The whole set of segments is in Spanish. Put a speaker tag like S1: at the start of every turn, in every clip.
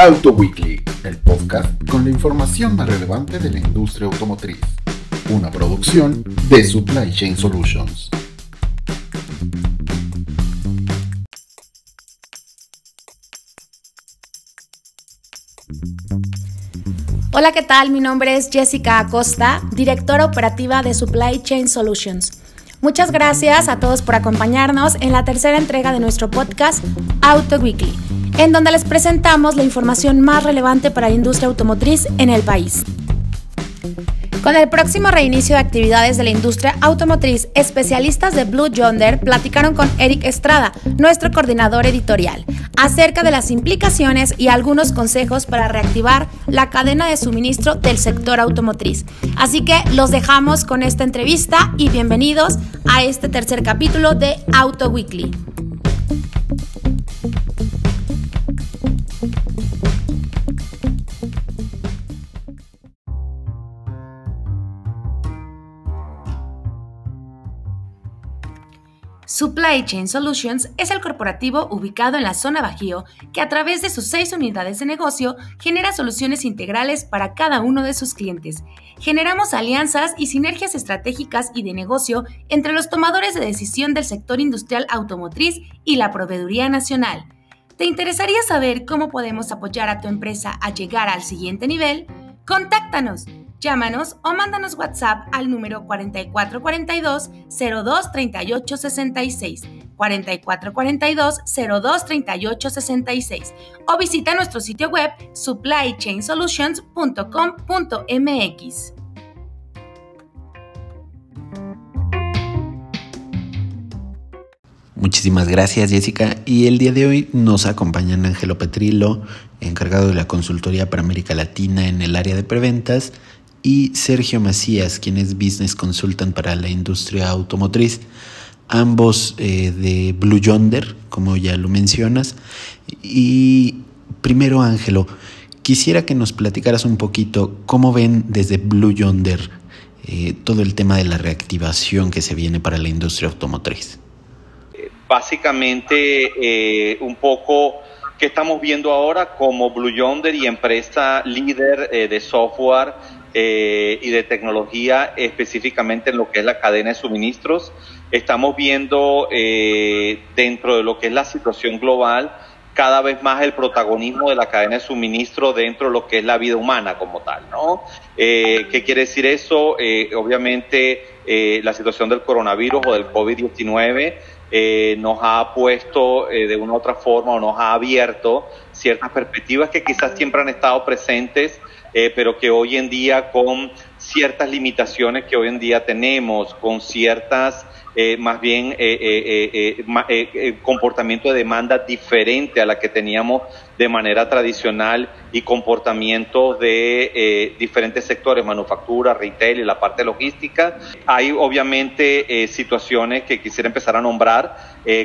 S1: Auto Weekly, el podcast con la información más relevante de la industria automotriz. Una producción de Supply Chain Solutions.
S2: Hola, ¿qué tal? Mi nombre es Jessica Acosta, directora operativa de Supply Chain Solutions. Muchas gracias a todos por acompañarnos en la tercera entrega de nuestro podcast Auto Weekly, en donde les presentamos la información más relevante para la industria automotriz en el país. Con el próximo reinicio de actividades de la industria automotriz, especialistas de Blue Yonder platicaron con Eric Estrada, nuestro coordinador editorial, acerca de las implicaciones y algunos consejos para reactivar la cadena de suministro del sector automotriz. Así que los dejamos con esta entrevista y bienvenidos a este tercer capítulo de Auto Weekly. Supply Chain Solutions es el corporativo ubicado en la zona Bajío que a través de sus seis unidades de negocio genera soluciones integrales para cada uno de sus clientes. Generamos alianzas y sinergias estratégicas y de negocio entre los tomadores de decisión del sector industrial automotriz y la proveeduría nacional. ¿Te interesaría saber cómo podemos apoyar a tu empresa a llegar al siguiente nivel? Contáctanos Llámanos o mándanos WhatsApp al número 4442 023866 4442 023866 o visita nuestro sitio web supplychainsolutions.com.mx.
S3: Muchísimas gracias Jessica y el día de hoy nos acompañan Ángelo Petrilo, encargado de la consultoría para América Latina en el área de preventas, y Sergio Macías, quien es Business Consultant para la industria automotriz, ambos eh, de Blue Yonder, como ya lo mencionas. Y primero, Ángelo, quisiera que nos platicaras un poquito cómo ven desde Blue Yonder eh, todo el tema de la reactivación que se viene para la industria automotriz.
S4: Básicamente, eh, un poco que estamos viendo ahora como Blue Yonder y empresa líder de software eh, y de tecnología específicamente en lo que es la cadena de suministros. Estamos viendo eh, dentro de lo que es la situación global cada vez más el protagonismo de la cadena de suministro dentro de lo que es la vida humana como tal, ¿no? Eh, ¿Qué quiere decir eso? obviamente la situación del coronavirus o del COVID-19 nos ha puesto de una u otra forma o nos ha abierto ciertas perspectivas que quizás siempre han estado presentes eh, pero que hoy en día con ciertas limitaciones que hoy en día tenemos, con ciertas eh, más bien eh, eh, comportamiento de demanda diferente a la que teníamos de manera tradicional y comportamientos de diferentes sectores, manufactura, retail y la parte logística. Hay obviamente situaciones que quisiera empezar a nombrar,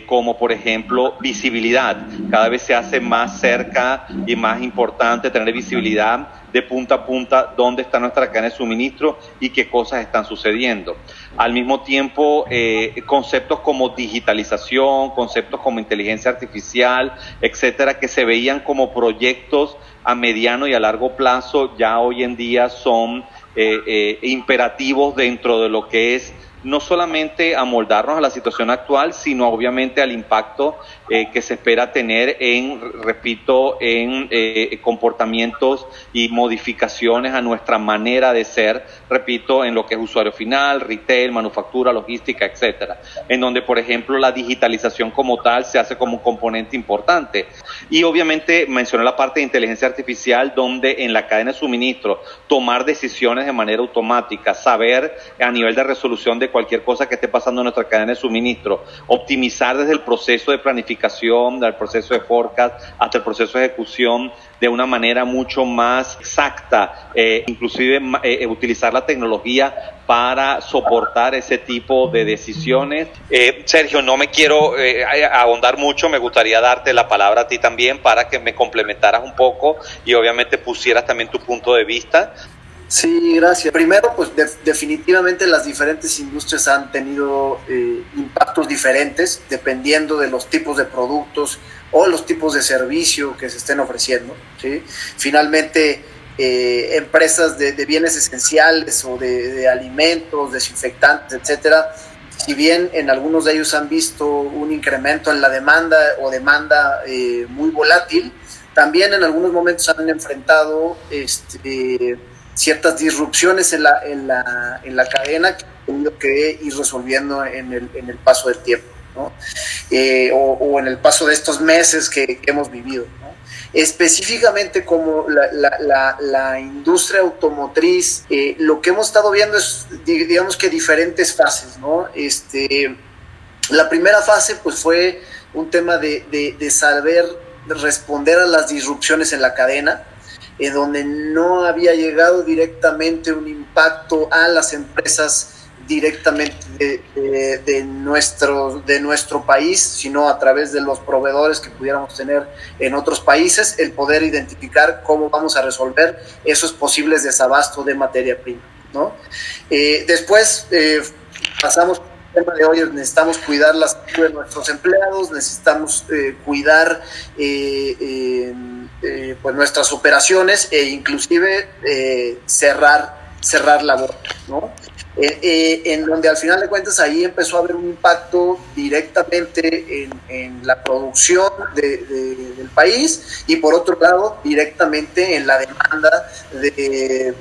S4: como por ejemplo visibilidad. Cada vez se hace más cerca y más importante tener visibilidad de punta a punta dónde está nuestra cadena de suministro y qué cosas están sucediendo. Al mismo tiempo, eh, conceptos como digitalización, conceptos como inteligencia artificial, etcétera, que se veían como proyectos a mediano y a largo plazo, ya hoy en día son eh, eh, imperativos dentro de lo que es no solamente amoldarnos a la situación actual, sino obviamente al impacto eh, que se espera tener en, repito, en eh, comportamientos y modificaciones a nuestra manera de ser, repito, en lo que es usuario final, retail, manufactura, logística, etcétera, en donde, por ejemplo, la digitalización como tal se hace como un componente importante. Y obviamente mencioné la parte de inteligencia artificial, donde en la cadena de suministro tomar decisiones de manera automática, saber a nivel de resolución de cualquier cosa que esté pasando en nuestra cadena de suministro, optimizar desde el proceso de planificación, del proceso de forecast hasta el proceso de ejecución de una manera mucho más exacta, eh, inclusive eh, eh, utilizar la tecnología para soportar ese tipo de decisiones. Sergio, no me quiero ahondar mucho, me gustaría darte la palabra a ti también para que me complementaras un poco y obviamente pusieras también tu punto de vista
S5: Sí, gracias. Primero, pues definitivamente las diferentes industrias han tenido eh, impactos diferentes dependiendo de los tipos de productos o los tipos de servicio que se estén ofreciendo. Finalmente, eh, empresas de, bienes esenciales o de, alimentos, desinfectantes, etcétera, si bien en algunos de ellos han visto un incremento en la demanda o demanda eh, muy volátil, también en algunos momentos han enfrentado este, ciertas disrupciones en la, en la, en la cadena que han tenido que ir resolviendo en el, en el paso del tiempo, ¿no? Eh, o, en el paso de estos meses que, hemos vivido. ¿no? Específicamente como la, la, la, industria automotriz, eh, lo que hemos estado viendo es, digamos que diferentes fases, ¿no? Este, la primera fase pues fue un tema de, de, de saber responder a las disrupciones en la cadena, en donde no había llegado directamente un impacto a las empresas directamente de, nuestro, de nuestro país, sino a través de los proveedores que pudiéramos tener en otros países, el poder identificar cómo vamos a resolver esos posibles desabasto de materia prima. ¿no? Eh, después eh, pasamos tema de hoy necesitamos cuidar la salud de nuestros empleados, necesitamos eh, cuidar eh, eh, pues nuestras operaciones e inclusive cerrar, cerrar labor, ¿no? en donde al final de cuentas ahí empezó a haber un impacto directamente en, la producción del país y por otro lado directamente en la demanda de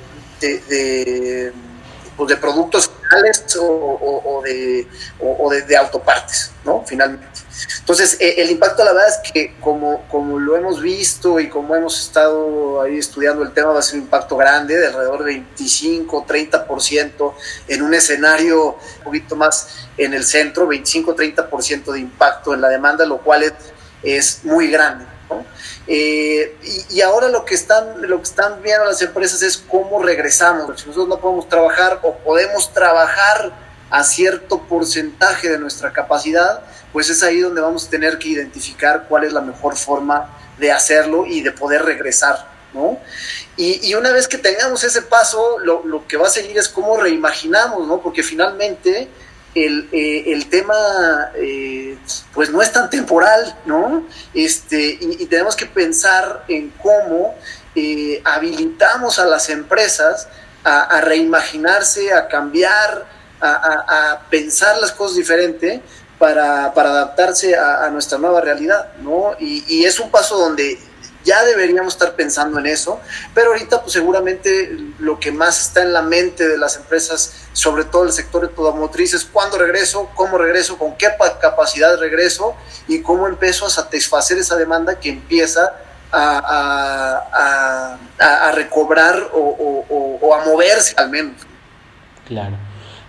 S5: pues, de productos finales o, de, o, de, autopartes, ¿no? Finalmente. Entonces, eh, el impacto, la verdad es que como, como lo hemos visto y como hemos estado ahí estudiando el tema, va a ser un impacto grande, de alrededor de 25, 30% en un escenario un poquito más en el centro, 25, 30% de impacto en la demanda, lo cual es, es muy grande. Eh, y, ahora lo que están lo que están viendo las empresas es cómo regresamos. Si nosotros no podemos trabajar o podemos trabajar a cierto porcentaje de nuestra capacidad, pues es ahí donde vamos a tener que identificar cuál es la mejor forma de hacerlo y de poder regresar. ¿no? Y, una vez que tengamos ese paso, lo, lo, que va a seguir es cómo reimaginamos, ¿no? porque finalmente el, eh, el tema eh, pues no es tan temporal, ¿no? Este, y, tenemos que pensar en cómo eh, habilitamos a las empresas a, reimaginarse, a cambiar, a, pensar las cosas diferente para, adaptarse a, nuestra nueva realidad, ¿no? Y es un paso donde ya deberíamos estar pensando en eso, pero ahorita pues seguramente lo que más está en la mente de las empresas, sobre todo el sector automotriz, es cuándo regreso, cómo regreso, con qué capacidad regreso y cómo empiezo a satisfacer esa demanda que empieza a, a, recobrar o, a moverse al menos.
S3: Claro.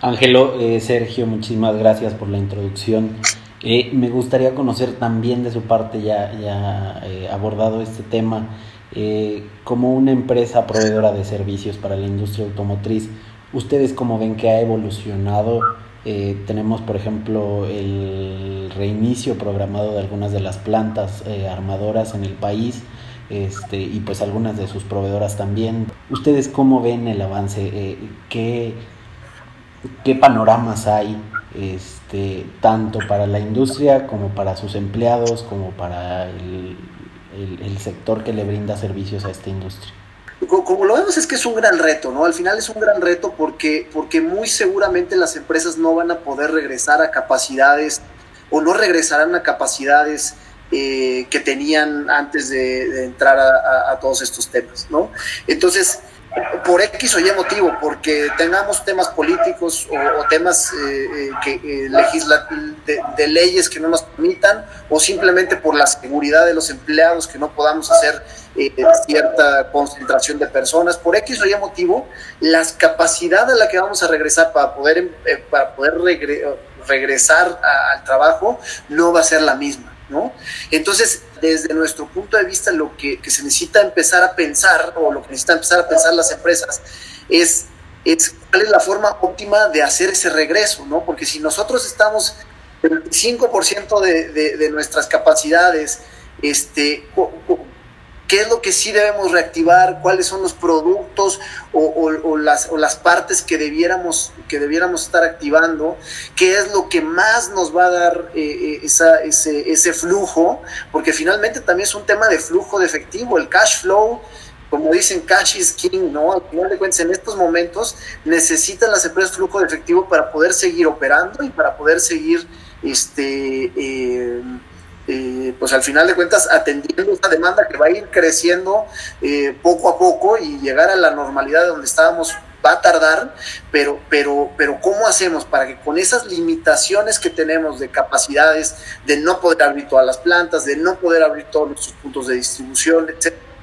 S3: Ángelo, eh, Sergio, muchísimas gracias por la introducción. Eh, me gustaría conocer también de su parte, ya, ya eh, abordado este tema, eh, como una empresa proveedora de servicios para la industria automotriz, ¿ustedes cómo ven que ha evolucionado? tenemos, por ejemplo, el reinicio programado de algunas de las plantas armadoras en el país. Este, y pues algunas de sus proveedoras también. ¿Ustedes cómo ven el avance? ¿qué, ¿Qué panoramas hay este, tanto para la industria como para sus empleados, como para el, sector que le brinda servicios a esta industria.
S5: Como lo vemos es que es un gran reto, ¿no? Al final es un gran reto porque, porque muy seguramente las empresas no van a poder regresar a capacidades o no regresarán a capacidades eh, que tenían antes de, entrar a, a, todos estos temas, ¿no? Entonces, por X o Y motivo, porque tengamos temas políticos o, temas eh, eh, que, eh, de, leyes que no nos permitan, o simplemente por la seguridad de los empleados que no podamos hacer cierta concentración de personas, por X o Y motivo, las capacidades a la que vamos a regresar para poder, para poder regresar al trabajo no va a ser la misma. ¿No? Entonces, desde nuestro punto de vista, lo que, se necesita empezar a pensar, o lo que necesitan empezar a pensar las empresas, es, es cuál es la forma óptima de hacer ese regreso, ¿no? Porque si nosotros estamos el 25% de, de, de nuestras capacidades, este, qué es lo que sí debemos reactivar, cuáles son los productos o, las, o las partes que debiéramos, que debiéramos estar activando, qué es lo que más nos va a dar eh, eh, ese, ese flujo, porque finalmente también es un tema de flujo de efectivo, el cash flow como dicen, cash is king, ¿no? Al final de cuentas, en estos momentos necesitan las empresas flujo de efectivo para poder seguir operando y para poder seguir, este, eh, eh, pues al final de cuentas, atendiendo esta demanda que va a ir creciendo eh, poco a poco y llegar a la normalidad de donde estábamos va a tardar, pero, pero, pero ¿cómo hacemos para que con esas limitaciones que tenemos de capacidades, de no poder abrir todas las plantas, de no poder abrir todos nuestros puntos de distribución,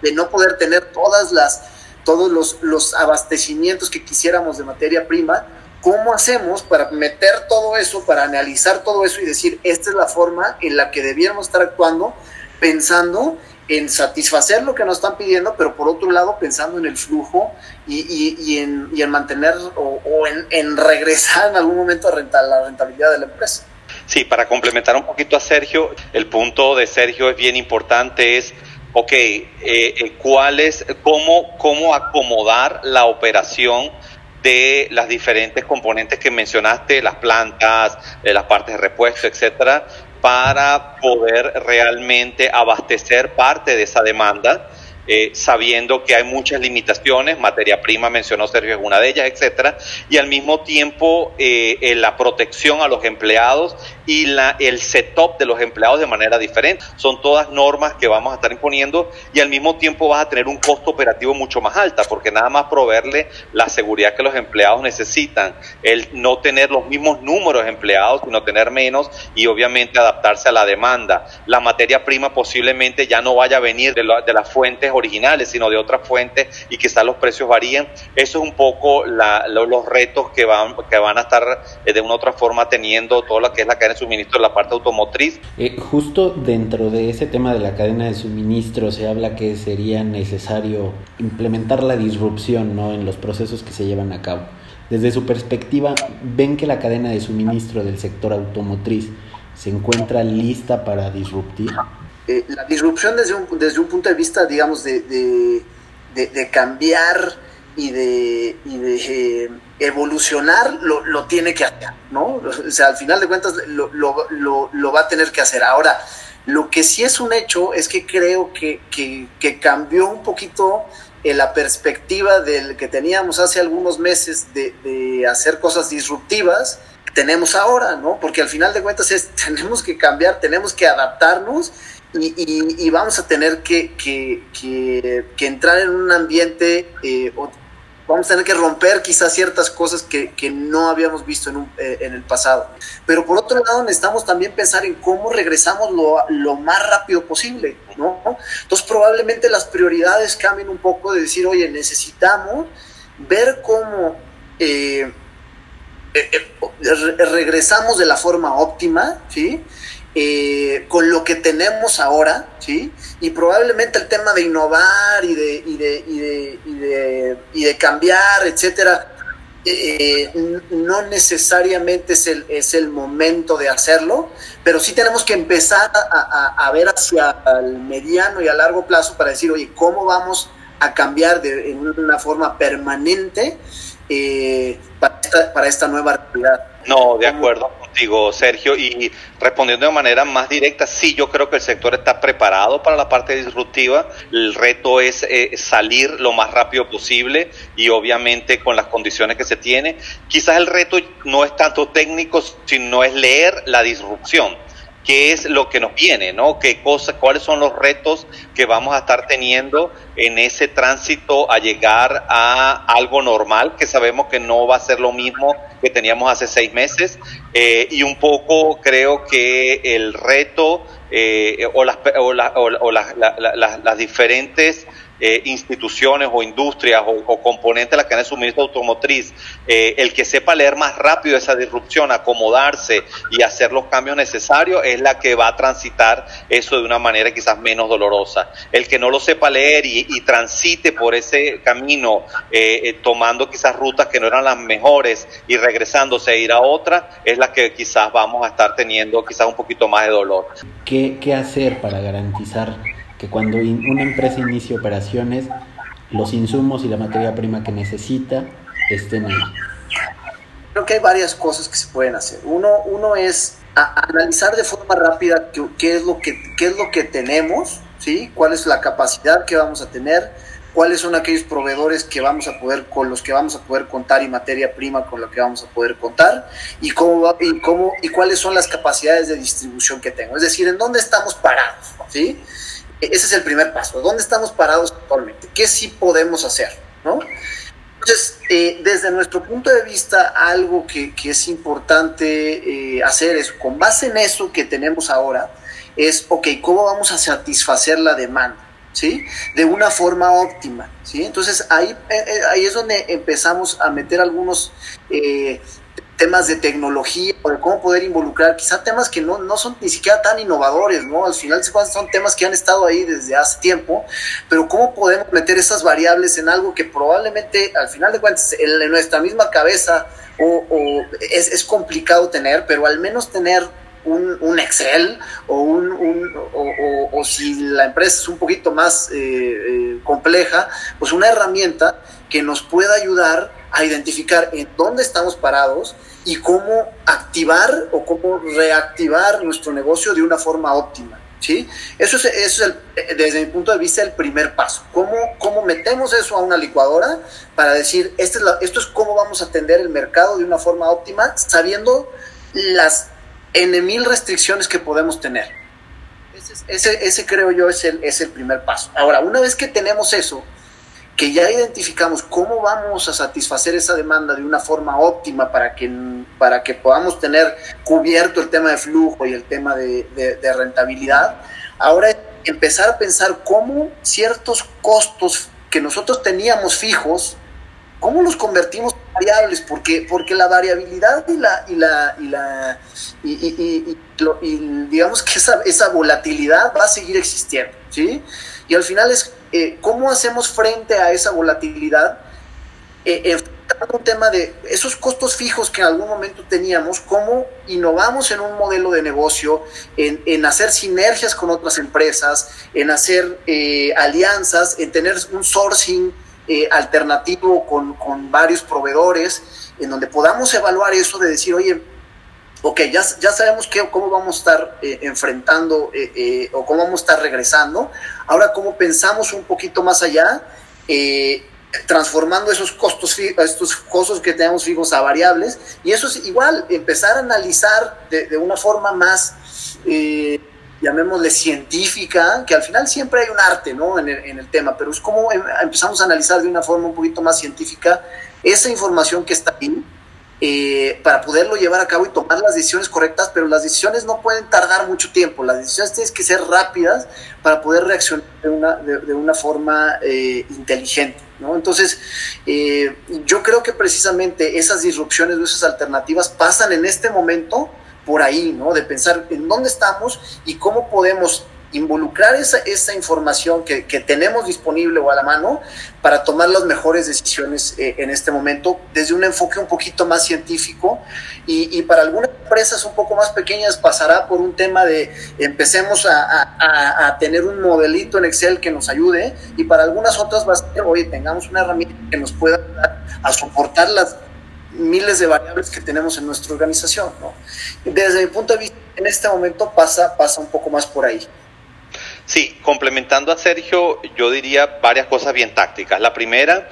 S5: de no poder tener todas las, todos los, los abastecimientos que quisiéramos de materia prima, ¿cómo hacemos para meter todo eso, para analizar todo eso y decir, esta es la forma en la que debiéramos estar actuando, pensando en satisfacer lo que nos están pidiendo, pero por otro lado pensando en el flujo y, en, y en, mantener o, en, regresar en algún momento a renta, la rentabilidad de la empresa.
S4: Sí, para complementar un poquito a Sergio, el punto de Sergio es bien importante, es ok, eh, eh, ¿cuál es, cómo, cómo acomodar la operación de las diferentes componentes que mencionaste, las plantas, eh, las partes de repuesto, etcétera, para poder realmente abastecer parte de esa demanda eh, sabiendo que hay muchas limitaciones, materia prima mencionó Sergio es una de ellas, etcétera, y al mismo tiempo eh, la protección a los empleados y la, el setup de los empleados de manera diferente. Son todas normas que vamos a estar imponiendo y al mismo tiempo vas a tener un costo operativo mucho más alta, porque nada más proveerle la seguridad que los empleados necesitan, el no tener los mismos números de empleados, sino tener menos y obviamente adaptarse a la demanda. La materia prima posiblemente ya no vaya a venir de, de las fuentes originales, sino de otras fuentes y quizás los precios varíen. Eso es un poco los retos que van, que van a estar eh, de una u otra forma teniendo todo lo que es la cadena de suministro de la parte automotriz.
S3: Eh, justo dentro de ese tema de la cadena de suministro se habla que sería necesario implementar la disrupción ¿no? en los procesos que se llevan a cabo. Desde su perspectiva, ¿ven que la cadena de suministro del sector automotriz se encuentra lista para disruptir?
S5: Eh, la disrupción desde un, desde un punto de vista, digamos, de, de, cambiar y de, eh, evolucionar, lo, lo, tiene que hacer, ¿no? O sea, al final de cuentas lo, lo, lo, va a tener que hacer. Ahora, lo que sí es un hecho es que creo que, que, cambió un poquito en la perspectiva del que teníamos hace algunos meses de, de hacer cosas disruptivas tenemos ahora, ¿no? Porque al final de cuentas es, tenemos que cambiar, tenemos que adaptarnos y, vamos a tener que, entrar en un ambiente, eh, vamos a tener que romper quizás ciertas cosas que, no habíamos visto eh, en, el pasado. Pero por otro lado necesitamos también pensar en cómo regresamos lo, más rápido posible, ¿no? Entonces probablemente las prioridades cambien un poco de decir, oye, necesitamos ver cómo... Eh, regresamos de la forma óptima, ¿sí? Eh, con lo que tenemos ahora, ¿sí? Y probablemente el tema de innovar y de, y de, y de, y de, y de cambiar, etcétera, eh, no necesariamente es el, es el momento de hacerlo, pero sí tenemos que empezar a, a, ver hacia el mediano y a largo plazo para decir, oye, ¿cómo vamos a cambiar de, en una forma permanente eh, para, esta, para esta nueva realidad?
S4: No, de acuerdo contigo, Sergio. Y respondiendo de manera más directa, sí, yo creo que el sector está preparado para la parte disruptiva. El reto es eh, salir lo más rápido posible y obviamente con las condiciones que se tiene. Quizás el reto no es tanto técnico, sino es leer la disrupción qué es lo que nos viene, ¿no? ¿Qué cosas, cuáles son los retos que vamos a estar teniendo en ese tránsito a llegar a algo normal, que sabemos que no va a ser lo mismo que teníamos hace seis meses, eh, y un poco creo que el reto eh, o, las, o, o las diferentes eh, instituciones o industrias o, componentes de la cadena de suministro automotriz, eh, el que sepa leer más rápido esa disrupción, acomodarse y hacer los cambios necesarios, es la que va a transitar eso de una manera quizás menos dolorosa. El que no lo sepa leer y, transite por ese camino, eh, tomando quizás rutas que no eran las mejores y regresándose a ir a otra, es la que quizás vamos a estar teniendo quizás un poquito más de dolor.
S3: ¿Qué, qué hacer para garantizar que cuando una empresa inicia operaciones, los insumos y la materia prima que necesita estén ahí?
S5: Creo que hay varias cosas que se pueden hacer. Uno, uno es analizar de forma rápida qué, es lo que, qué es lo que tenemos, ¿sí? cuál es la capacidad que vamos a tener, cuáles son aquellos proveedores que vamos a poder con los que vamos a poder contar y materia prima con la que vamos a poder contar y cómo y cómo y cuáles son las capacidades de distribución que tengo es decir en dónde estamos parados sí ese es el primer paso dónde estamos parados actualmente qué sí podemos hacer no entonces, eh, desde nuestro punto de vista, algo que, es importante eh, hacer es, con base en eso que tenemos ahora, es, ok, ¿cómo vamos a satisfacer la demanda? ¿Sí? De una forma óptima, ¿sí? Entonces ahí, eh, ahí es donde empezamos a meter algunos temas de tecnología o de cómo poder involucrar, quizá temas que no, no son ni siquiera tan innovadores, ¿no? Al final son temas que han estado ahí desde hace tiempo, pero cómo podemos meter esas variables en algo que probablemente al final de cuentas en, nuestra misma cabeza o, es, es, complicado tener, pero al menos tener un, un Excel o, un, o, si la empresa es un poquito más eh, eh, compleja, pues una herramienta que nos pueda ayudar a identificar en dónde estamos parados y cómo activar o cómo reactivar nuestro negocio de una forma óptima. ¿sí? Eso es, el, desde mi punto de vista el primer paso. ¿Cómo, cómo metemos eso a una licuadora para decir, este es esto es cómo vamos a atender el mercado de una forma óptima, sabiendo las N mil restricciones que podemos tener? Ese, ese, ese creo yo es el, es el primer paso. Ahora, una vez que tenemos eso, que ya identificamos cómo vamos a satisfacer esa demanda de una forma óptima para que, para que podamos tener cubierto el tema de flujo y el tema de, rentabilidad, ahora empezar a pensar cómo ciertos costos que nosotros teníamos fijos, cómo los convertimos en variables, porque, porque la variabilidad y la, y la, y digamos que esa, esa volatilidad va a seguir existiendo, ¿sí? Y al final es eh, cómo hacemos frente a esa volatilidad, eh, un tema de esos costos fijos que en algún momento teníamos, cómo innovamos en un modelo de negocio, en, hacer sinergias con otras empresas, en hacer eh, alianzas, en tener un sourcing alternativo con, con varios proveedores, en donde podamos evaluar eso de decir, oye, ok, ya, ya sabemos que, cómo vamos a estar eh, enfrentando eh, eh, o cómo vamos a estar regresando. Ahora, cómo pensamos un poquito más allá, transformando esos costos, estos costos que tenemos fijos a variables. Y eso es igual, empezar a analizar de, una forma más, llamémosle científica, que al final siempre hay un arte ¿no? en, el, en el tema, pero es como em, empezamos a analizar de una forma un poquito más científica esa información que está ahí eh, para poderlo llevar a cabo y tomar las decisiones correctas, pero las decisiones no pueden tardar mucho tiempo, las decisiones tienen que ser rápidas para poder reaccionar de una, de, una forma eh, inteligente. ¿no? Entonces, eh, yo creo que precisamente esas disrupciones o esas alternativas pasan en este momento por ahí, ¿no? De pensar en dónde estamos y cómo podemos involucrar esa, esa información que, que, tenemos disponible o a la mano para tomar las mejores decisiones eh, en este momento desde un enfoque un poquito más científico y, y, para algunas empresas un poco más pequeñas pasará por un tema de empecemos a, a, a, tener un modelito en Excel que nos ayude y para algunas otras va a ser, oye, tengamos una herramienta que nos pueda ayudar a soportar las miles de variables que tenemos en nuestra organización. ¿no? Desde mi punto de vista, en este momento pasa, pasa un poco más por ahí.
S4: Sí, complementando a Sergio, yo diría varias cosas bien tácticas. La primera,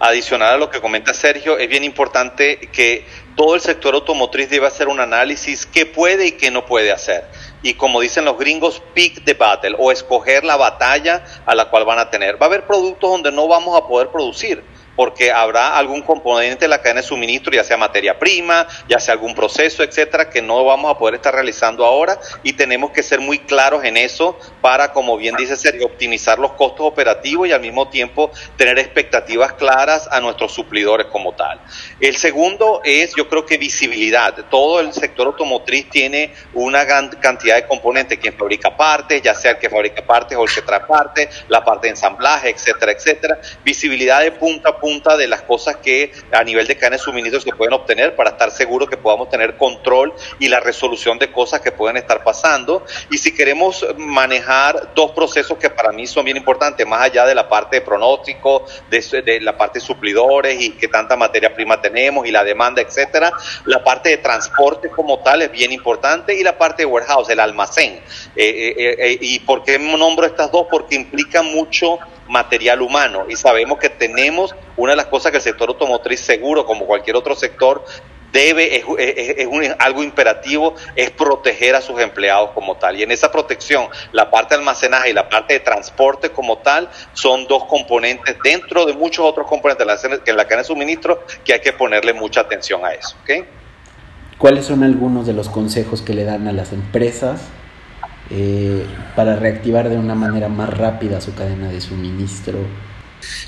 S4: adicional a lo que comenta Sergio, es bien importante que todo el sector automotriz debe hacer un análisis qué puede y qué no puede hacer. Y como dicen los gringos, pick the battle o escoger la batalla a la cual van a tener. Va a haber productos donde no vamos a poder producir porque habrá algún componente de la cadena de suministro, ya sea materia prima, ya sea algún proceso, etcétera, que no vamos a poder estar realizando ahora y tenemos que ser muy claros en eso para, como bien dice Sergio, optimizar los costos operativos y al mismo tiempo tener expectativas claras a nuestros suplidores como tal. El segundo es, yo creo que visibilidad. Todo el sector automotriz tiene una gran cantidad de componentes, quien fabrica partes, ya sea el que fabrica partes o el que trae partes, la parte de ensamblaje, etcétera, etcétera. Visibilidad de punta a punta punta de las cosas que a nivel de cadena de suministro se pueden obtener para estar seguros que podamos tener control y la resolución de cosas que pueden estar pasando. Y si queremos manejar dos procesos que para mí son bien importantes, más allá de la parte de pronóstico, de, de la parte de suplidores y qué tanta materia prima tenemos y la demanda, etcétera, la parte de transporte como tal es bien importante y la parte de warehouse, el almacén. Eh, eh, eh, ¿Y por qué nombro estas dos? Porque implican mucho material humano y sabemos que tenemos una de las cosas que el sector automotriz seguro, como cualquier otro sector, debe, es, es, algo imperativo, es proteger a sus empleados como tal. Y en esa protección, la parte de almacenaje y la parte de transporte como tal son dos componentes dentro de muchos otros componentes en la cadena de suministro que hay que ponerle mucha atención a eso. ¿okay?
S3: ¿Cuáles son algunos de los consejos que le dan a las empresas eh, para reactivar de una manera más rápida su cadena de suministro?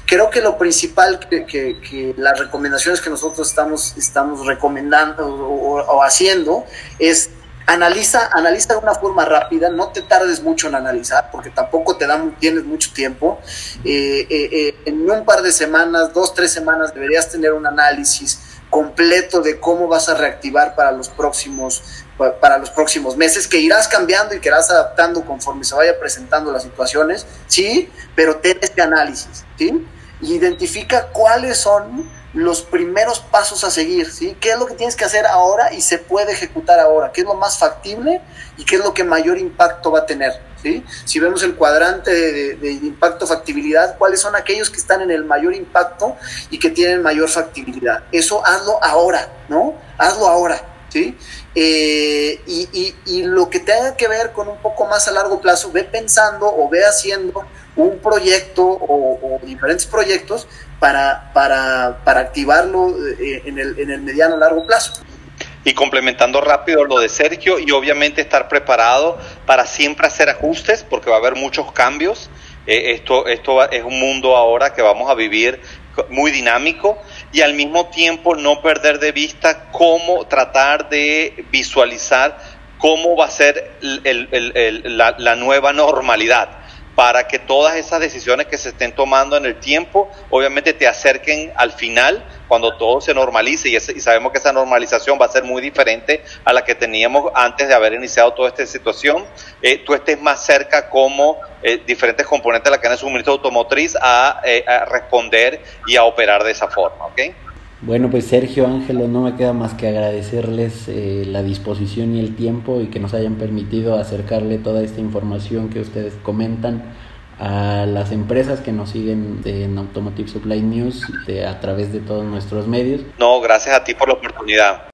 S5: Creo que lo principal que, las recomendaciones que nosotros estamos, estamos recomendando o, haciendo es analiza, analiza de una forma rápida, no te tardes mucho en analizar, porque tampoco te dan, tienes mucho tiempo. Eh, eh, en un par de semanas, dos, tres semanas, deberías tener un análisis completo de cómo vas a reactivar para los próximos para los próximos meses, que irás cambiando y que irás adaptando conforme se vaya presentando las situaciones, sí, pero ten este análisis, ¿sí? identifica cuáles son los primeros pasos a seguir, ¿sí? ¿Qué es lo que tienes que hacer ahora y se puede ejecutar ahora? ¿Qué es lo más factible y qué es lo que mayor impacto va a tener? ¿sí? Si vemos el cuadrante de impacto factibilidad, ¿cuáles son aquellos que están en el mayor impacto y que tienen mayor factibilidad? Eso hazlo ahora, ¿no? Hazlo ahora. ¿Sí? Eh, y, y, lo que tenga que ver con un poco más a largo plazo, ve pensando o ve haciendo un proyecto o, diferentes proyectos para, para, para activarlo eh, en el, en el mediano largo plazo.
S4: Y complementando rápido lo de Sergio y obviamente estar preparado para siempre hacer ajustes porque va a haber muchos cambios. Eh, esto, esto es un mundo ahora que vamos a vivir muy dinámico y al mismo tiempo no perder de vista cómo tratar de visualizar cómo va a ser la, la nueva normalidad para que todas esas decisiones que se estén tomando en el tiempo, obviamente te acerquen al final, cuando todo se normalice, y, sabemos que esa normalización va a ser muy diferente a la que teníamos antes de haber iniciado toda esta situación, eh, tú estés más cerca como eh, diferentes componentes de la cadena de suministro automotriz a, eh, a, responder y a operar de esa forma, ¿ok?
S3: Bueno, pues Sergio Ángelo, no me queda más que agradecerles eh, la disposición y el tiempo y que nos hayan permitido acercarle toda esta información que ustedes comentan a las empresas que nos siguen en Automotive Supply News a través de todos nuestros medios.
S4: No, gracias a ti por la oportunidad.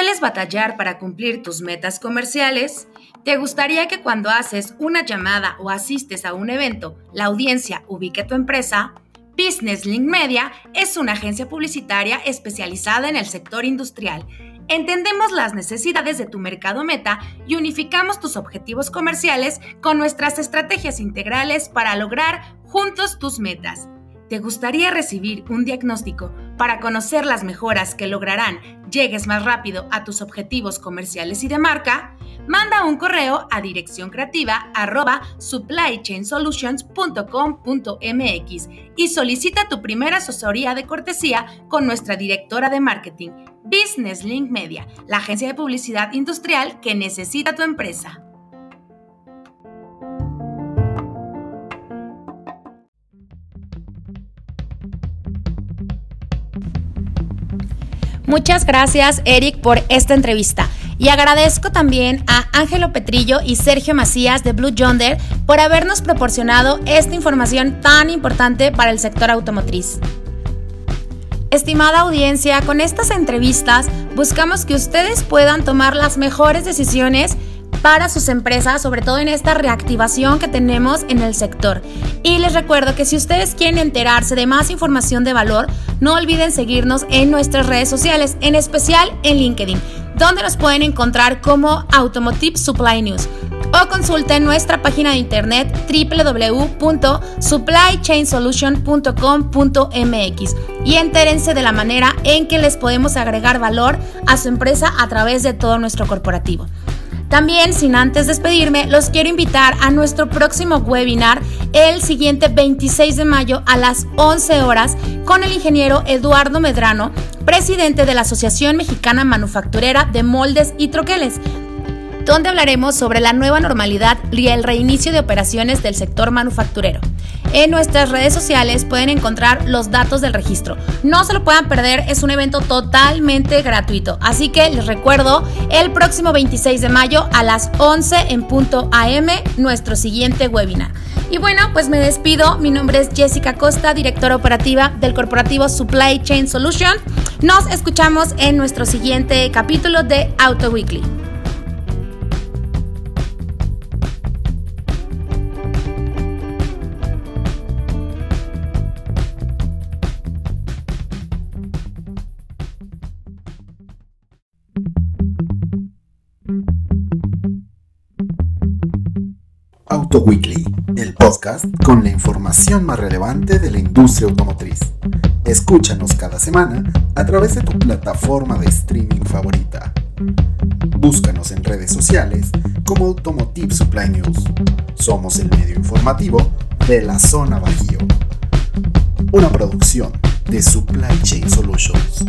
S2: ¿Sueles batallar para cumplir tus metas comerciales? ¿Te gustaría que cuando haces una llamada o asistes a un evento, la audiencia ubique tu empresa? Business Link Media es una agencia publicitaria especializada en el sector industrial. Entendemos las necesidades de tu mercado meta y unificamos tus objetivos comerciales con nuestras estrategias integrales para lograr juntos tus metas. ¿Te gustaría recibir un diagnóstico para conocer las mejoras que lograrán llegues más rápido a tus objetivos comerciales y de marca? Manda un correo a dirección creativa supplychainsolutions.com.mx y solicita tu primera asesoría de cortesía con nuestra directora de marketing, Business Link Media, la agencia de publicidad industrial que necesita tu empresa. Muchas gracias, Eric, por esta entrevista. Y agradezco también a Ángelo Petrillo y Sergio Macías de Blue Yonder por habernos proporcionado esta información tan importante para el sector automotriz. Estimada audiencia, con estas entrevistas buscamos que ustedes puedan tomar las mejores decisiones para sus empresas, sobre todo en esta reactivación que tenemos en el sector. Y les recuerdo que si ustedes quieren enterarse de más información de valor, no olviden seguirnos en nuestras redes sociales, en especial en LinkedIn, donde nos pueden encontrar como Automotive Supply News o consulten nuestra página de internet www.supplychainsolution.com.mx y entérense de la manera en que les podemos agregar valor a su empresa a través de todo nuestro corporativo. También, sin antes despedirme, los quiero invitar a nuestro próximo webinar el siguiente 26 de mayo a las 11 horas con el ingeniero Eduardo Medrano, presidente de la Asociación Mexicana Manufacturera de Moldes y Troqueles donde hablaremos sobre la nueva normalidad y el reinicio de operaciones del sector manufacturero. En nuestras redes sociales pueden encontrar los datos del registro. No se lo puedan perder, es un evento totalmente gratuito. Así que les recuerdo, el próximo 26 de mayo a las 11 en punto AM, nuestro siguiente webinar. Y bueno, pues me despido. Mi nombre es Jessica Costa, directora operativa del corporativo Supply Chain Solution. Nos escuchamos en nuestro siguiente capítulo de Auto Weekly.
S1: Weekly, el podcast con la información más relevante de la industria automotriz. Escúchanos cada semana a través de tu plataforma de streaming favorita. Búscanos en redes sociales como Automotive Supply News. Somos el medio informativo de la zona Bajío. Una producción de Supply Chain Solutions.